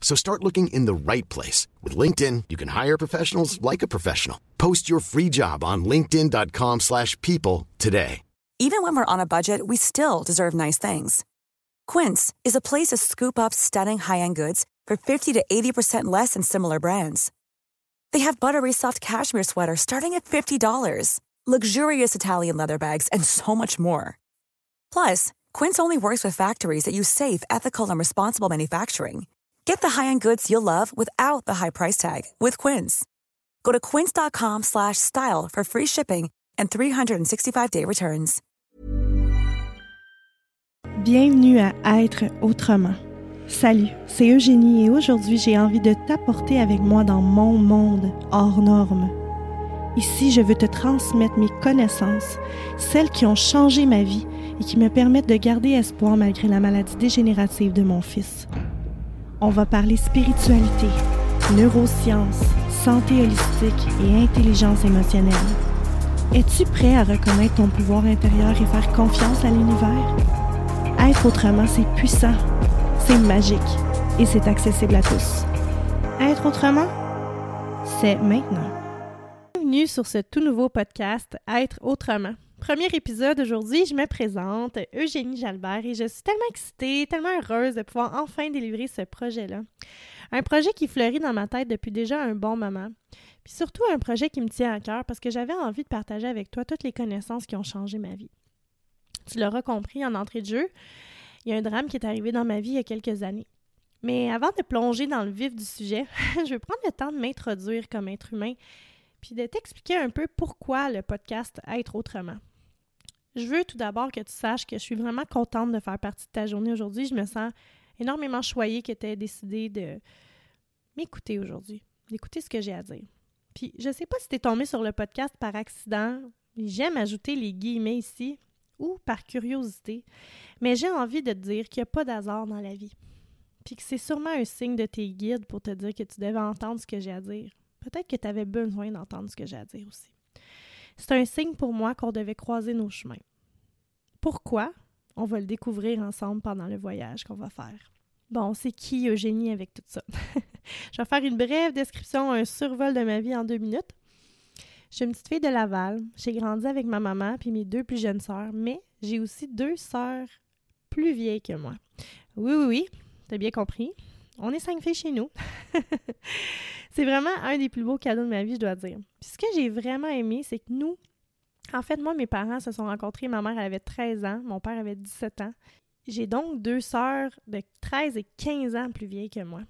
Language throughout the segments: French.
So start looking in the right place. With LinkedIn, you can hire professionals like a professional. Post your free job on linkedin.com slash people today. Even when we're on a budget, we still deserve nice things. Quince is a place to scoop up stunning high-end goods for 50 to 80% less than similar brands. They have buttery soft cashmere sweaters starting at $50, luxurious Italian leather bags, and so much more. Plus, Quince only works with factories that use safe, ethical, and responsible manufacturing. Get the high-end goods you'll love without the high price tag with Quince. Go to quince.com slash style for free shipping and 365-day returns. Bienvenue à Être autrement. Salut, c'est Eugénie et aujourd'hui j'ai envie de t'apporter avec moi dans mon monde hors norme. Ici, je veux te transmettre mes connaissances, celles qui ont changé ma vie et qui me permettent de garder espoir malgré la maladie dégénérative de mon fils. On va parler spiritualité, neurosciences, santé holistique et intelligence émotionnelle. Es-tu prêt à reconnaître ton pouvoir intérieur et faire confiance à l'univers? Être autrement, c'est puissant, c'est magique et c'est accessible à tous. Être autrement, c'est maintenant. Bienvenue sur ce tout nouveau podcast Être autrement. Premier épisode aujourd'hui, je me présente, Eugénie Jalbert, et je suis tellement excitée, tellement heureuse de pouvoir enfin délivrer ce projet-là. Un projet qui fleurit dans ma tête depuis déjà un bon moment. Puis surtout un projet qui me tient à cœur parce que j'avais envie de partager avec toi toutes les connaissances qui ont changé ma vie. Tu l'auras compris en entrée de jeu, il y a un drame qui est arrivé dans ma vie il y a quelques années. Mais avant de plonger dans le vif du sujet, je vais prendre le temps de m'introduire comme être humain puis de t'expliquer un peu pourquoi le podcast Être autrement. Je veux tout d'abord que tu saches que je suis vraiment contente de faire partie de ta journée aujourd'hui. Je me sens énormément choyée que tu aies décidé de m'écouter aujourd'hui, d'écouter ce que j'ai à dire. Puis je sais pas si tu es tombé sur le podcast par accident, j'aime ajouter les guillemets ici, ou par curiosité, mais j'ai envie de te dire qu'il n'y a pas d'hasard dans la vie. Puis que c'est sûrement un signe de tes guides pour te dire que tu devais entendre ce que j'ai à dire. Peut-être que tu avais besoin d'entendre ce que j'ai à dire aussi. C'est un signe pour moi qu'on devait croiser nos chemins. Pourquoi? On va le découvrir ensemble pendant le voyage qu'on va faire? Bon, c'est qui Eugénie avec tout ça? Je vais faire une brève description, un survol de ma vie en deux minutes. Je suis une petite fille de Laval. J'ai grandi avec ma maman puis mes deux plus jeunes sœurs, mais j'ai aussi deux sœurs plus vieilles que moi. Oui, oui, oui, t'as bien compris. On est cinq filles chez nous. c'est vraiment un des plus beaux cadeaux de ma vie, je dois dire. Puis ce que j'ai vraiment aimé, c'est que nous, en fait, moi, mes parents se sont rencontrés. Ma mère, avait 13 ans, mon père avait 17 ans. J'ai donc deux sœurs de 13 et 15 ans plus vieilles que moi.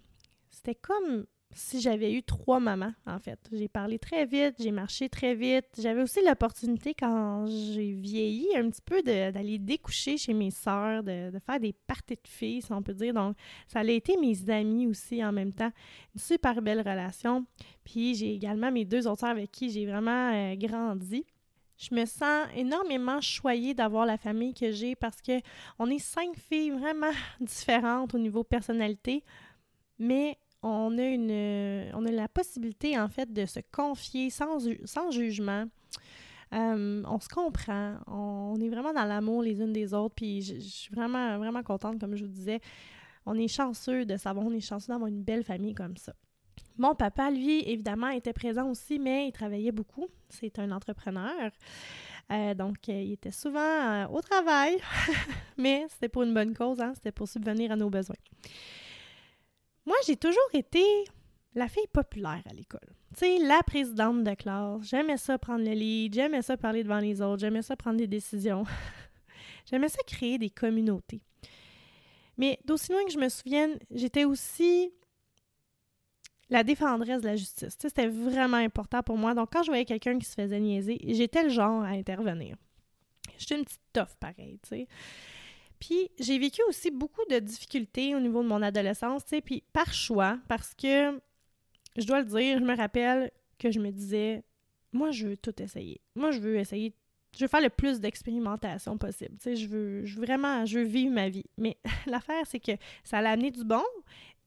C'était comme si j'avais eu trois mamans, en fait. J'ai parlé très vite, j'ai marché très vite. J'avais aussi l'opportunité, quand j'ai vieilli, un petit peu d'aller découcher chez mes sœurs, de, faire des parties de filles, si on peut dire. Donc, ça a été mes amis aussi en même temps. Une super belle relation. Puis, j'ai également mes deux autres sœurs avec qui j'ai vraiment euh, grandi. Je me sens énormément choyée d'avoir la famille que j'ai parce que on est cinq filles vraiment différentes au niveau personnalité, mais on a une on a la possibilité en fait de se confier sans, jugement. Euh, on se comprend, on, est vraiment dans l'amour les unes des autres, puis je, suis vraiment, vraiment contente, comme je vous disais. On est chanceux de savoir, on est chanceux d'avoir une belle famille comme ça. Mon papa, lui, évidemment, était présent aussi, mais il travaillait beaucoup. C'est un entrepreneur. Euh, donc, euh, il était souvent au travail, mais c'était pour une bonne cause, hein? c'était pour subvenir à nos besoins. Moi, j'ai toujours été la fille populaire à l'école. Tu sais, la présidente de classe. J'aimais ça prendre le lead, j'aimais ça parler devant les autres, j'aimais ça prendre des décisions. j'aimais ça créer des communautés. Mais d'aussi loin que je me souvienne, j'étais aussi la défendresse de la justice. Tu sais, c'était vraiment important pour moi. Donc, quand je voyais quelqu'un qui se faisait niaiser, j'étais le genre à intervenir. J'étais une petite toffe, pareil, tu sais. Puis j'ai vécu aussi beaucoup de difficultés au niveau de mon adolescence, tu sais, puis par choix, parce que, je dois le dire, je me rappelle que je me disais, moi, je veux tout essayer. Moi, je veux essayer, je veux faire le plus d'expérimentation possible, tu sais, je veux, vraiment, je veux vivre ma vie. Mais l'affaire, c'est que ça a amené du bon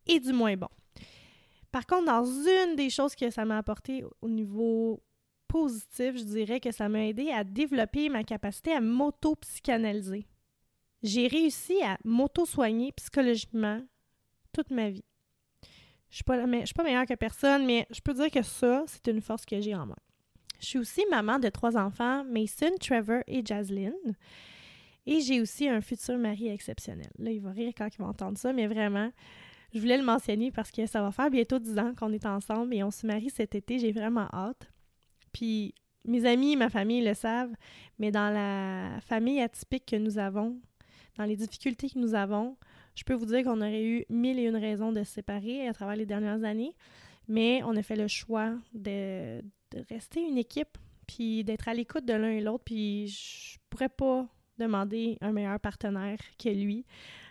et du moins bon. Par contre, dans une des choses que ça m'a apporté au niveau positif, je dirais que ça m'a aidé à développer ma capacité à m'auto-psychanalyser j'ai réussi à m'auto-soigner psychologiquement toute ma vie. Je suis, pas, suis pas meilleure que personne, mais je peux dire que ça, c'est une force que j'ai en moi. Je suis aussi maman de trois enfants, Mason, Trevor et Jaslyn. Et j'ai aussi un futur mari exceptionnel. Là, il va rire quand il va entendre ça, mais vraiment, je voulais le mentionner parce que ça va faire bientôt dix ans qu'on est ensemble et on se marie cet été. J'ai vraiment hâte. Puis mes amis, ma famille le savent, mais dans la famille atypique que nous avons, dans les difficultés que nous avons, je peux vous dire qu'on aurait eu mille et une raisons de se séparer à travers les dernières années, mais on a fait le choix de, rester une équipe, puis d'être à l'écoute de l'un et l'autre, puis je pourrais pas demander un meilleur partenaire que lui.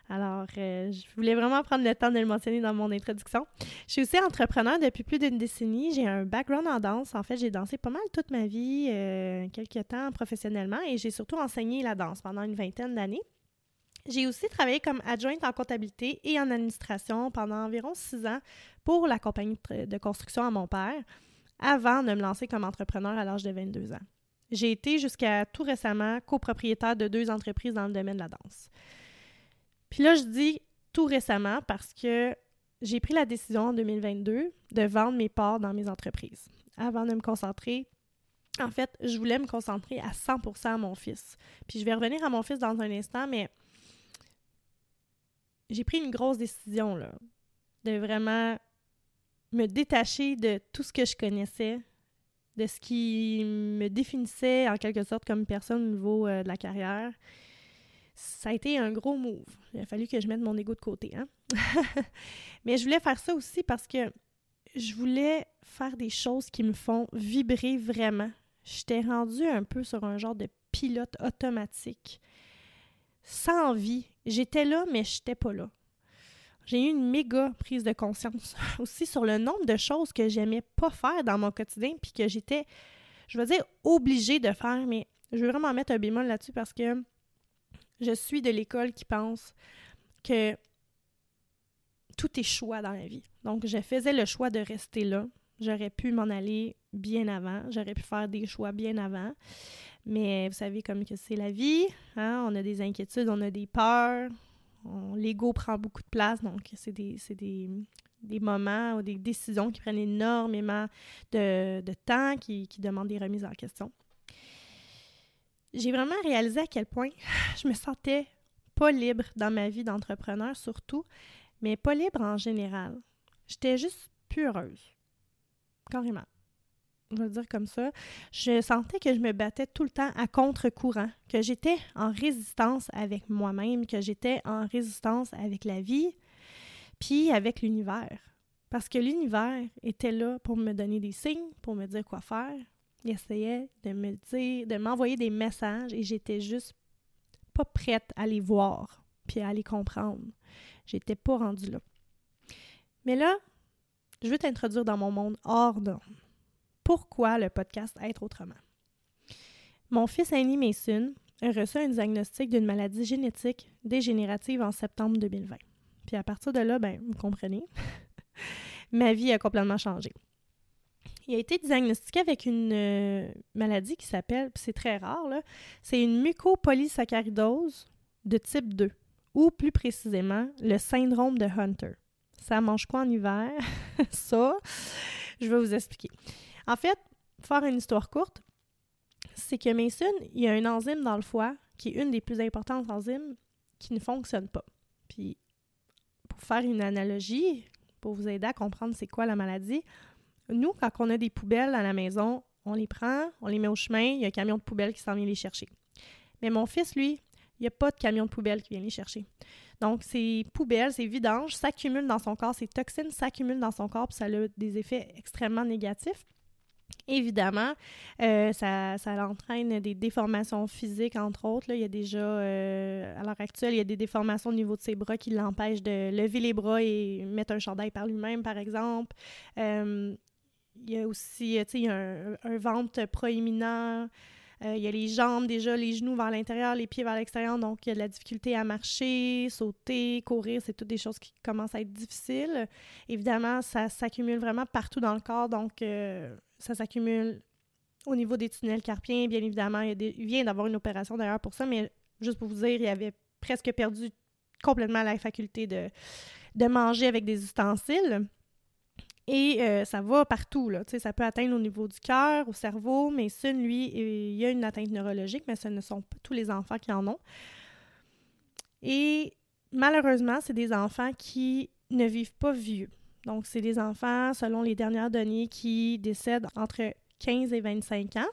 Alors, euh, je voulais vraiment prendre le temps de le mentionner dans mon introduction. Je suis aussi entrepreneur depuis plus d'une décennie. J'ai un background en danse. En fait, j'ai dansé pas mal toute ma vie, euh, quelques temps professionnellement, et j'ai surtout enseigné la danse pendant une vingtaine d'années. J'ai aussi travaillé comme adjointe en comptabilité et en administration pendant environ six ans pour la compagnie de construction à mon père, avant de me lancer comme entrepreneur à l'âge de 22 ans. J'ai été jusqu'à tout récemment copropriétaire de deux entreprises dans le domaine de la danse. Puis là, je dis tout récemment parce que j'ai pris la décision en 2022 de vendre mes parts dans mes entreprises avant de me concentrer. En fait, je voulais me concentrer à 100% à mon fils. Puis je vais revenir à mon fils dans un instant, mais j'ai pris une grosse décision, de vraiment me détacher de tout ce que je connaissais, de ce qui me définissait en quelque sorte comme personne au niveau euh, de la carrière. Ça a été un gros move. Il a fallu que je mette mon ego de côté. Hein? Mais je voulais faire ça aussi parce que je voulais faire des choses qui me font vibrer vraiment. J'étais rendue un peu sur un genre de pilote automatique sans vie. J'étais là, mais je n'étais pas là. J'ai eu une méga prise de conscience aussi sur le nombre de choses que j'aimais pas faire dans mon quotidien, puis que j'étais, je veux dire, obligée de faire, mais je veux vraiment mettre un bémol là-dessus parce que je suis de l'école qui pense que tout est choix dans la vie. Donc, je faisais le choix de rester là. J'aurais pu m'en aller bien avant. J'aurais pu faire des choix bien avant. Mais vous savez comme que c'est la vie, hein? on a des inquiétudes, on a des peurs, l'ego prend beaucoup de place, donc c'est des, des, moments ou des décisions qui prennent énormément de, temps, qui, qui, demandent des remises en question. J'ai vraiment réalisé à quel point je me sentais pas libre dans ma vie d'entrepreneur surtout, mais pas libre en général. J'étais juste plus heureuse. Carrément on va le dire comme ça, je sentais que je me battais tout le temps à contre-courant, que j'étais en résistance avec moi-même, que j'étais en résistance avec la vie, puis avec l'univers. Parce que l'univers était là pour me donner des signes, pour me dire quoi faire. Il essayait de me dire, de m'envoyer des messages et j'étais juste pas prête à les voir puis à les comprendre. J'étais pas rendue là. Mais là, je veux t'introduire dans mon monde hors norme pourquoi le podcast Être autrement. Mon fils Annie Mason a reçu un diagnostic d'une maladie génétique dégénérative en septembre 2020. Puis à partir de là, ben, vous comprenez, ma vie a complètement changé. Il a été diagnostiqué avec une euh, maladie qui s'appelle, c'est très rare, c'est une mucopolysaccharidose de type 2, ou plus précisément, le syndrome de Hunter. Ça mange quoi en hiver? Ça, je vais vous expliquer. En fait, faire une histoire courte, c'est que Mason, il y a une enzyme dans le foie qui est une des plus importantes enzymes qui ne fonctionne pas. Puis, pour faire une analogie, pour vous aider à comprendre c'est quoi la maladie. Nous, quand on a des poubelles à la maison, on les prend, on les met au chemin, il y a un camion de poubelle qui s'en vient les chercher. Mais mon fils, lui, il n'y a pas de camion de poubelle qui vient les chercher. Donc, ces poubelles, ces vidanges s'accumulent dans son corps, ces toxines s'accumulent dans son corps, puis ça a des effets extrêmement négatifs. Évidemment, euh, ça, ça, entraîne des déformations physiques, entre autres. Là. Il y a déjà, euh, à l'heure actuelle, il y a des déformations au niveau de ses bras qui l'empêchent de lever les bras et mettre un chandail par lui-même, par exemple. Euh, il y a aussi, tu sais, un, un, ventre proéminent. il y a les jambes déjà, les genoux vers l'intérieur, les pieds vers l'extérieur. Donc, il y a de la difficulté à marcher, sauter, courir. C'est toutes des choses qui commencent à être difficiles. Évidemment, ça s'accumule vraiment partout dans le corps. Donc, ça s'accumule au niveau des tunnels carpiens. Bien évidemment, il, vient d'avoir une opération d'ailleurs pour ça, mais juste pour vous dire, il avait presque perdu complètement la faculté de, de manger avec des ustensiles. Et euh, ça va partout, là. ça peut atteindre au niveau du cœur, au cerveau, mais ça, lui, il y a une atteinte neurologique, mais ce ne sont pas tous les enfants qui en ont. Et malheureusement, c'est des enfants qui ne vivent pas vieux. Donc, c'est des enfants, selon les dernières données, qui décèdent entre 15 et 25 ans.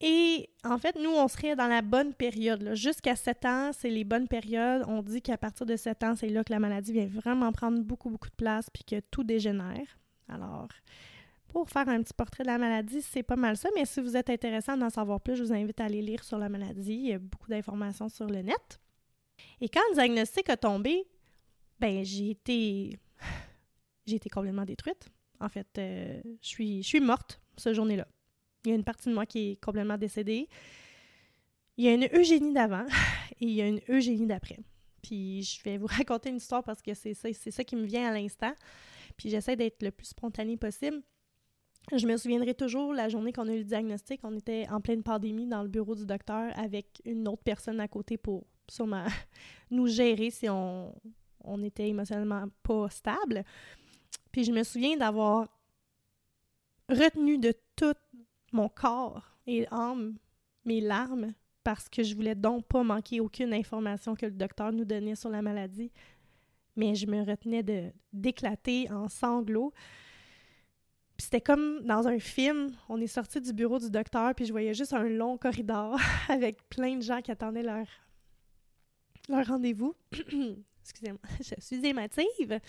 Et en fait, nous, on serait dans la bonne période. Jusqu'à 7 ans, c'est les bonnes périodes. On dit qu'à partir de 7 ans, c'est là que la maladie vient vraiment prendre beaucoup, beaucoup de place puis que tout dégénère. Alors, pour faire un petit portrait de la maladie, c'est pas mal ça. Mais si vous êtes intéressé d'en savoir plus, je vous invite à aller lire sur la maladie. Il y a beaucoup d'informations sur le net. Et quand le diagnostic a tombé, ben j'ai été j'ai été complètement détruite. En fait, euh, je, suis, morte ce journée-là. Il y a une partie de moi qui est complètement décédée. Il y a une Eugénie d'avant et il y a une Eugénie d'après. Puis je vais vous raconter une histoire parce que c'est ça, c'est ça qui me vient à l'instant. Puis j'essaie d'être le plus spontané possible. Je me souviendrai toujours la journée qu'on a eu le diagnostic. On était en pleine pandémie dans le bureau du docteur avec une autre personne à côté pour sûrement nous gérer si on, on était émotionnellement pas stable. Puis je me souviens d'avoir retenu de tout mon corps et âme mes larmes parce que je voulais donc pas manquer aucune information que le docteur nous donnait sur la maladie. Mais je me retenais de d'éclater en sanglots. Puis c'était comme dans un film, on est sorti du bureau du docteur, puis je voyais juste un long corridor avec plein de gens qui attendaient leur, leur rendez-vous. Excusez-moi, je suis émotive.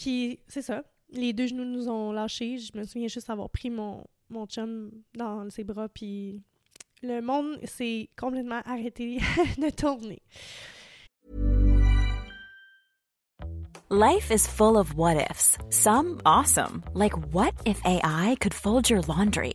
Puis c'est ça. Les deux genoux nous ont lâchés. Je me souviens juste avoir pris mon, mon chum dans ses bras, puis le monde s'est complètement arrêté de tourner. Life is full of what ifs. Some awesome, like what if AI could fold your laundry?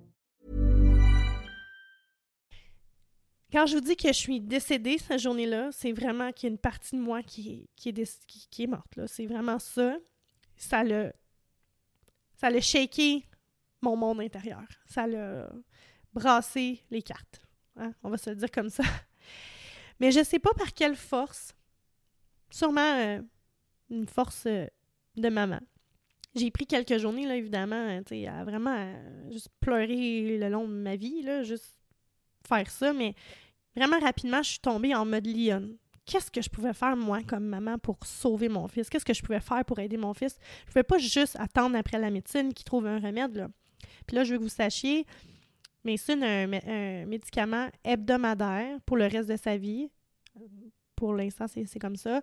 Quand je vous dis que je suis décédée cette journée-là, c'est vraiment qu'il y a une partie de moi qui, est, morte. C'est vraiment ça. Ça l'a ça l'a shaké mon monde intérieur. Ça l'a brassé les cartes. Hein? On va se dire comme ça. Mais je sais pas par quelle force. Sûrement euh, une force euh, de maman. J'ai pris quelques journées, là, évidemment, hein, à vraiment euh, juste pleurer le long de ma vie, là, juste faire ça, mais vraiment rapidement, je suis tombée en mode lionne. Qu'est-ce que je pouvais faire, moi, comme maman, pour sauver mon fils? Qu'est-ce que je pouvais faire pour aider mon fils? Je ne pouvais pas juste attendre après la médecine qu'il trouve un remède, là. Puis là, je veux que vous sachiez, mais c'est un, médicament hebdomadaire pour le reste de sa vie. Pour l'instant, c'est comme ça.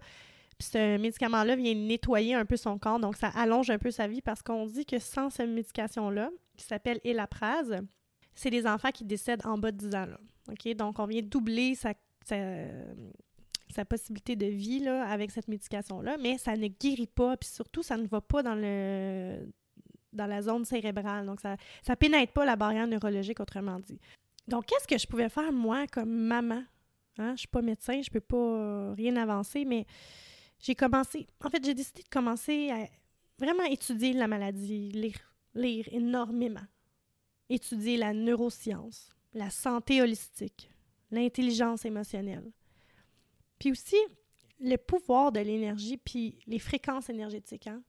Puis ce médicament-là vient nettoyer un peu son corps, donc ça allonge un peu sa vie parce qu'on dit que sans cette médication-là, qui s'appelle Elaprase, c'est des enfants qui décèdent en bas de 10 ans. OK? Donc, on vient doubler sa, sa, possibilité de vie là, avec cette médication-là, mais ça ne guérit pas, puis surtout, ça ne va pas dans le dans la zone cérébrale. Donc, ça ne pénètre pas la barrière neurologique, autrement dit. Donc, qu'est-ce que je pouvais faire, moi, comme maman? Hein? Je ne suis pas médecin, je ne peux pas rien avancer, mais j'ai commencé... En fait, j'ai décidé de commencer à vraiment étudier la maladie, lire, lire énormément. Étudier la neuroscience, la santé holistique, l'intelligence émotionnelle. Puis aussi, le pouvoir de l'énergie, puis les fréquences énergétiques. Hein?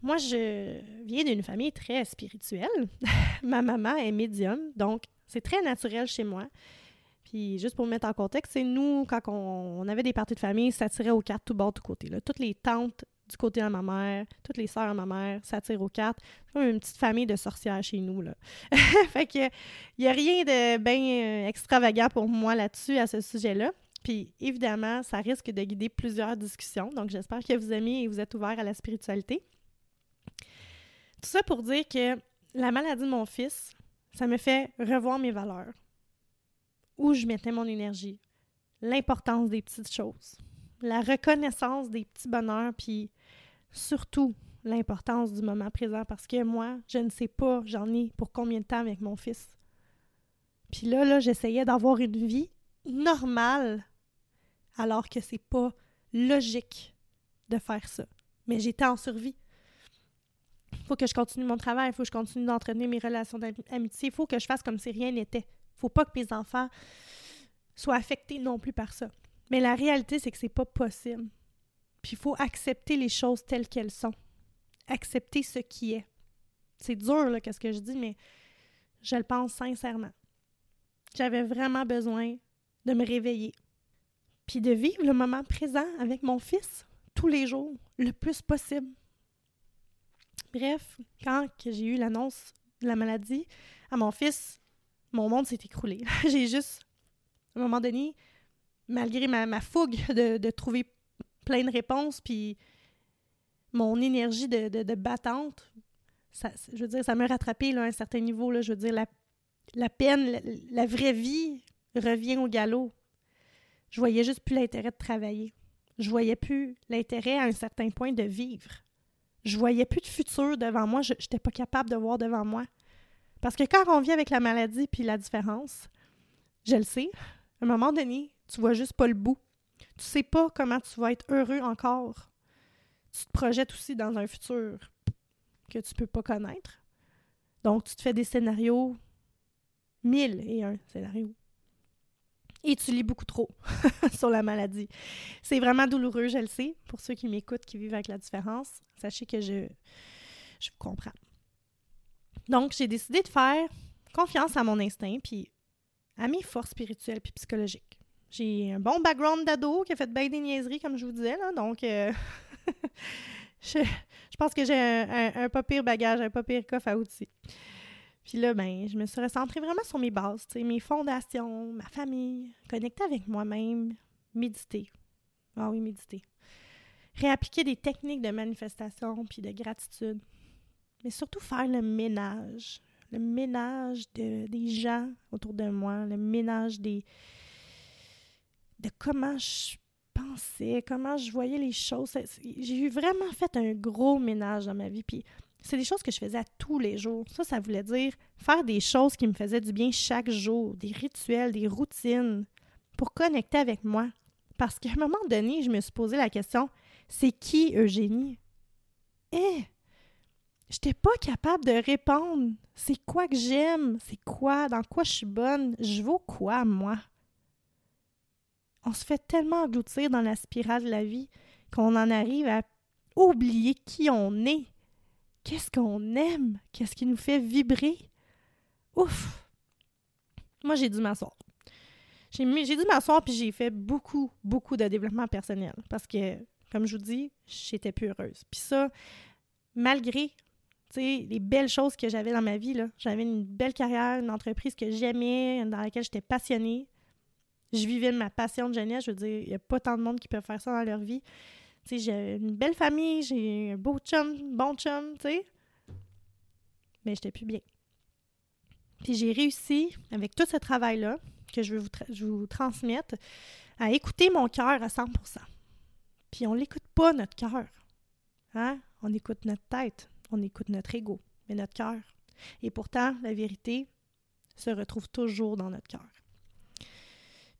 Moi, je viens d'une famille très spirituelle. Ma maman est médium, donc c'est très naturel chez moi. Puis juste pour me mettre en contexte, c'est nous, quand on, avait des parties de famille, ça tirait aux cartes tout bord, tout côté. Là. Toutes les tantes du côté de ma mère, toutes les sœurs de ma mère, ça tire aux cartes. C'est une petite famille de sorcières chez nous. Là. fait que il n'y a rien de bien euh, extravagant pour moi là-dessus, à ce sujet-là. Puis évidemment, ça risque de guider plusieurs discussions. Donc j'espère que vous aimez et vous êtes ouverts à la spiritualité. Tout ça pour dire que la maladie de mon fils, ça me fait revoir mes valeurs, où je mettais mon énergie, l'importance des petites choses, la reconnaissance des petits bonheurs, puis surtout l'importance du moment présent parce que moi, je ne sais pas, j'en ai pour combien de temps avec mon fils. Puis là, là, j'essayais d'avoir une vie normale alors que c'est pas logique de faire ça. Mais j'étais en survie. Faut que je continue mon travail, il faut que je continue d'entretenir mes relations d'amitié, faut que je fasse comme si rien n'était. Faut pas que mes enfants soient affectés non plus par ça. Mais la réalité, c'est que c'est pas possible. Il faut accepter les choses telles qu'elles sont. Accepter ce qui est. C'est dur, là, qu'est-ce que je dis, mais je le pense sincèrement. J'avais vraiment besoin de me réveiller. Puis de vivre le moment présent avec mon fils tous les jours, le plus possible. Bref, quand j'ai eu l'annonce de la maladie à mon fils, mon monde s'est écroulé. j'ai juste, à un moment donné, malgré ma, fougue de, trouver plein de réponses, puis mon énergie de, battante, ça, je veux dire, ça m'a rattrapé à un certain niveau. Je veux dire, la, la peine, la, vraie vie revient au galop. Je voyais juste plus l'intérêt de travailler. Je voyais plus l'intérêt à un certain point de vivre. Je voyais plus de futur devant moi. Je n'étais pas capable de voir devant moi. Parce que quand on vit avec la maladie puis la différence, je le sais, à un moment donné, tu vois juste pas le bout. Tu sais pas comment tu vas être heureux encore. Tu te projettes aussi dans un futur que tu peux pas connaître. Donc, tu te fais des scénarios, mille et un scénarios. Et tu lis beaucoup trop sur la maladie. C'est vraiment douloureux, je le sais. Pour ceux qui m'écoutent, qui vivent avec la différence, sachez que je, je vous comprends. Donc, j'ai décidé de faire confiance à mon instinct, puis à mes forces spirituelles puis psychologiques. J'ai un bon background d'ado qui a fait bien des niaiseries, comme je vous disais, là, donc euh, je, pense que j'ai un, un, pas pire bagage, un pas pire coffre à outils. Puis là, ben, je me suis recentrée vraiment sur mes bases, mes fondations, ma famille, connecter avec moi-même, méditer. Ah oui, méditer. Réappliquer des techniques de manifestation puis de gratitude. Mais surtout faire le ménage. Le ménage de, des gens autour de moi, le ménage des. De comment je pensais, comment je voyais les choses. J'ai eu vraiment fait un gros ménage dans ma vie. Puis c'est des choses que je faisais à tous les jours. Ça, ça voulait dire faire des choses qui me faisaient du bien chaque jour, des rituels, des routines, pour connecter avec moi. Parce qu'à un moment donné, je me suis posé la question c'est qui Eugénie? Eh Je n'étais pas capable de répondre. C'est quoi que j'aime? C'est quoi? Dans quoi je suis bonne? Je vaux quoi, moi? On se fait tellement engloutir dans la spirale de la vie qu'on en arrive à oublier qui on est qu'est-ce qu'on aime, qu'est-ce qui nous fait vibrer. Ouf! Moi, j'ai dû m'asseoir. J'ai dû m'asseoir puis j'ai fait beaucoup, beaucoup de développement personnel parce que, comme je vous dis, j'étais plus heureuse. Puis ça, malgré les belles choses que j'avais dans ma vie, j'avais une belle carrière, une entreprise que j'aimais, dans laquelle j'étais passionnée. Je vivais de ma passion de jeunesse. Je veux dire, il n'y a pas tant de monde qui peut faire ça dans leur vie j'ai une belle famille, j'ai un beau chum, bon chum, tu sais. Mais j'étais plus bien. Puis j'ai réussi, avec tout ce travail-là, que je veux vous transmettre, à écouter mon cœur à 100% Puis on l'écoute pas, notre cœur. Hein? On écoute notre tête, on écoute notre ego, mais notre cœur. Et pourtant, la vérité se retrouve toujours dans notre cœur.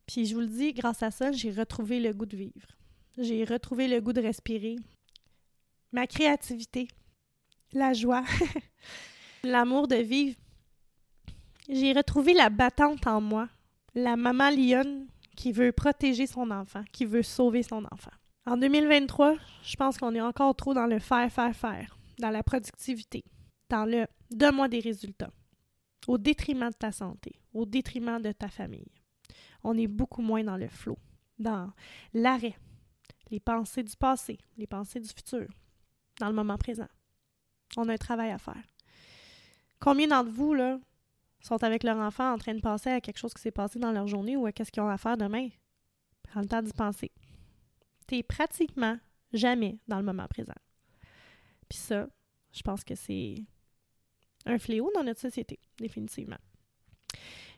Puis je vous le dis, grâce à ça, j'ai retrouvé le goût de vivre. J'ai retrouvé le goût de respirer. Ma créativité, la joie, l'amour de vivre. J'ai retrouvé la battante en moi, la maman lionne qui veut protéger son enfant, qui veut sauver son enfant. En 2023, je pense qu'on est encore trop dans le faire, faire, faire, dans la productivité, dans le donne-moi des résultats, au détriment de ta santé, au détriment de ta famille on est beaucoup moins dans le flot, dans l'arrêt, les pensées du passé, les pensées du futur, dans le moment présent. On a un travail à faire. Combien d'entre vous, là, sont avec leur enfant en train de penser à quelque chose qui s'est passé dans leur journée ou à qu'est-ce qu'ils ont à faire demain? Prends le temps d'y penser. Tu es pratiquement jamais dans le moment présent. Puis ça, je pense que c'est un fléau dans notre société, définitivement.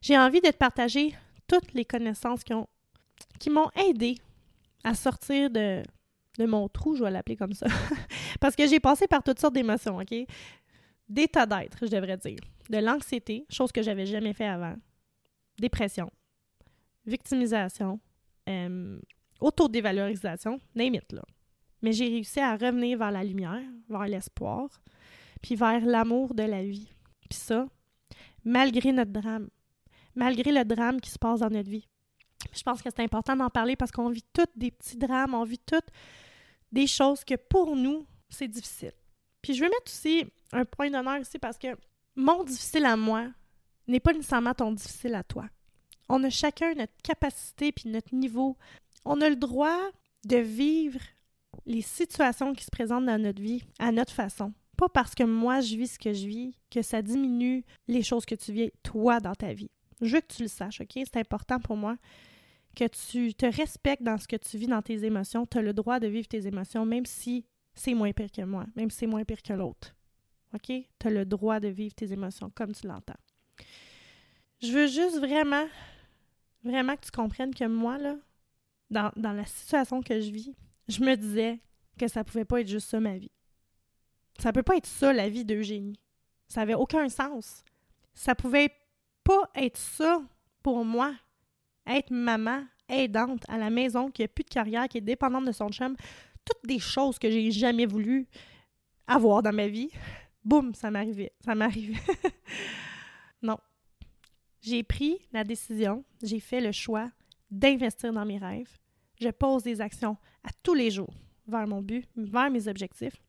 J'ai envie de te partager toutes les connaissances qui, ont, qui m'ont aidé à sortir de, de mon trou, je vais l'appeler comme ça. Parce que j'ai passé par toutes sortes d'émotions, OK? D'état d'être, je devrais dire. De l'anxiété, chose que j'avais jamais fait avant. Dépression. Victimisation. Euh, autodévalorisation. Name it, là. Mais j'ai réussi à revenir vers la lumière, vers l'espoir, puis vers l'amour de la vie. Puis ça, malgré notre drame malgré le drame qui se passe dans notre vie. Je pense que c'est important d'en parler parce qu'on vit toutes des petits drames, on vit toutes des choses que pour nous, c'est difficile. Puis je veux mettre aussi un point d'honneur ici parce que mon difficile à moi n'est pas nécessairement ton difficile à toi. On a chacun notre capacité puis notre niveau. On a le droit de vivre les situations qui se présentent dans notre vie à notre façon. Pas parce que moi je vis ce que je vis que ça diminue les choses que tu vis toi dans ta vie. Je veux que tu le saches, OK? C'est important pour moi que tu te respectes dans ce que tu vis dans tes émotions. Tu as le droit de vivre tes émotions, même si c'est moins pire que moi, même si c'est moins pire que l'autre. OK? Tu as le droit de vivre tes émotions comme tu l'entends. Je veux juste vraiment, vraiment que tu comprennes que moi, là, dans, la situation que je vis, je me disais que ça pouvait pas être juste ça ma vie. Ça peut pas être ça la vie d'Eugénie. Ça avait aucun sens. Ça pouvait pas être ça pour moi. Être maman, aidante à la maison, qui n'a plus de carrière, qui est dépendante de son chum. Toutes des choses que j'ai jamais voulu avoir dans ma vie. Boum, ça m'arrivait. Ça m'arrivait. non. J'ai pris la décision, j'ai fait le choix d'investir dans mes rêves. Je pose des actions à tous les jours vers mon but, vers mes objectifs.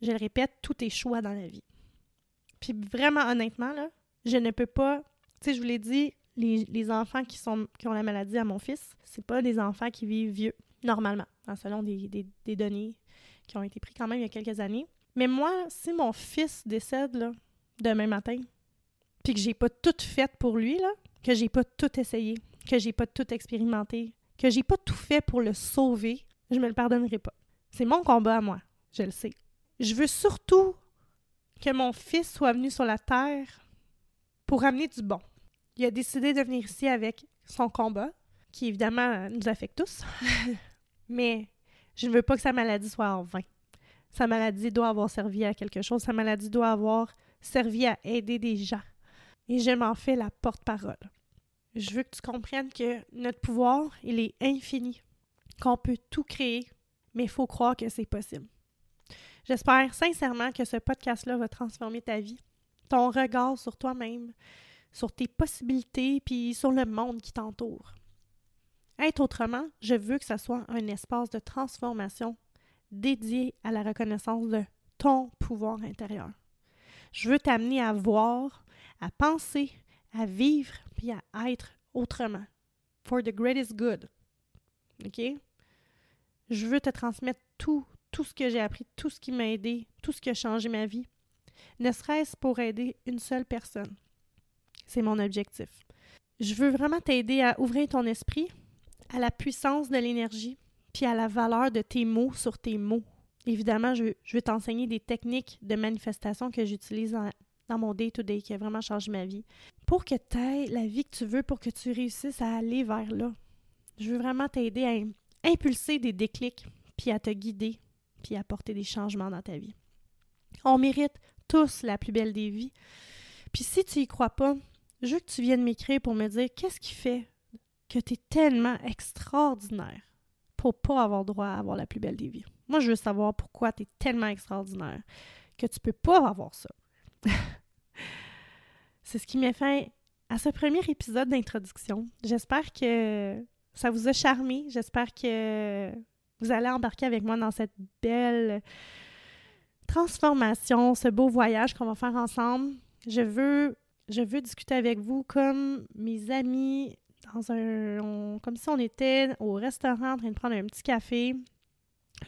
Je le répète, tout est choix dans la vie. Puis vraiment, honnêtement, là, je ne peux pas. Tu sais, je vous l'ai dit, les, enfants qui, sont, qui ont la maladie à mon fils, c'est pas des enfants qui vivent vieux, normalement, selon des, des, données qui ont été prises quand même il y a quelques années. Mais moi, si mon fils décède là, demain matin, puis que j'ai pas tout fait pour lui, là, que j'ai pas tout essayé, que j'ai pas tout expérimenté, que j'ai pas tout fait pour le sauver, je me le pardonnerai pas. C'est mon combat à moi, je le sais. Je veux surtout que mon fils soit venu sur la terre pour amener du bon. Il a décidé de venir ici avec son combat, qui évidemment nous affecte tous, mais je ne veux pas que sa maladie soit en vain. Sa maladie doit avoir servi à quelque chose, sa maladie doit avoir servi à aider des gens. Et je m'en fais la porte-parole. Je veux que tu comprennes que notre pouvoir, il est infini, qu'on peut tout créer, mais il faut croire que c'est possible. J'espère sincèrement que ce podcast-là va transformer ta vie, ton regard sur toi-même, sur tes possibilités, puis sur le monde qui t'entoure. Être autrement, je veux que ce soit un espace de transformation dédié à la reconnaissance de ton pouvoir intérieur. Je veux t'amener à voir, à penser, à vivre, puis à être autrement. For the greatest good. OK? Je veux te transmettre tout, tout ce que j'ai appris, tout ce qui m'a aidé, tout ce qui a changé ma vie ne serait-ce pour aider une seule personne. C'est mon objectif. Je veux vraiment t'aider à ouvrir ton esprit à la puissance de l'énergie, puis à la valeur de tes mots sur tes mots. Évidemment, je, vais t'enseigner des techniques de manifestation que j'utilise dans mon day-to-day, qui a vraiment changé ma vie. Pour que tu aies la vie que tu veux, pour que tu réussisses à aller vers là. Je veux vraiment t'aider à impulser des déclics, puis à te guider, puis à apporter des changements dans ta vie. On mérite tous la plus belle des vies. Puis si tu y crois pas, je veux que tu viennes m'écrire pour me dire qu'est-ce qui fait que tu es tellement extraordinaire pour pas avoir droit à avoir la plus belle des vies. Moi, je veux savoir pourquoi tu es tellement extraordinaire que tu peux pas avoir ça. C'est ce qui m'a fait à ce premier épisode d'introduction. J'espère que ça vous a charmé. J'espère que vous allez embarquer avec moi dans cette belle transformation, ce beau voyage qu'on va faire ensemble. Je veux, je veux discuter avec vous comme mes amis, dans un, comme si on était au restaurant en train de prendre un petit café.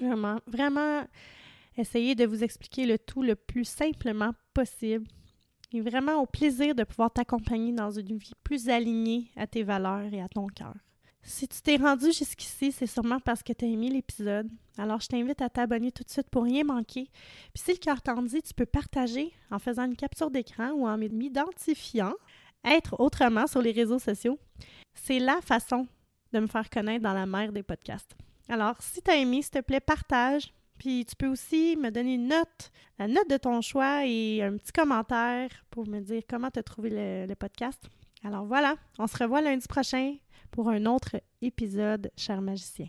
Vraiment, vraiment essayer de vous expliquer le tout le plus simplement possible. Et vraiment au plaisir de pouvoir t'accompagner dans une vie plus alignée à tes valeurs et à ton cœur. Si tu t'es rendu jusqu'ici, c'est sûrement parce que tu as aimé l'épisode. Alors, je t'invite à t'abonner tout de suite pour rien manquer. Puis si le cœur t'en dit, tu peux partager en faisant une capture d'écran ou en m'identifiant être autrement sur les réseaux sociaux. C'est la façon de me faire connaître dans la mer des podcasts. Alors, si tu as aimé, s'il te plaît, partage. Puis tu peux aussi me donner une note, la note de ton choix et un petit commentaire pour me dire comment tu as trouvé le, le podcast. Alors voilà, on se revoit lundi prochain pour un autre épisode, cher magicien.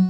thank you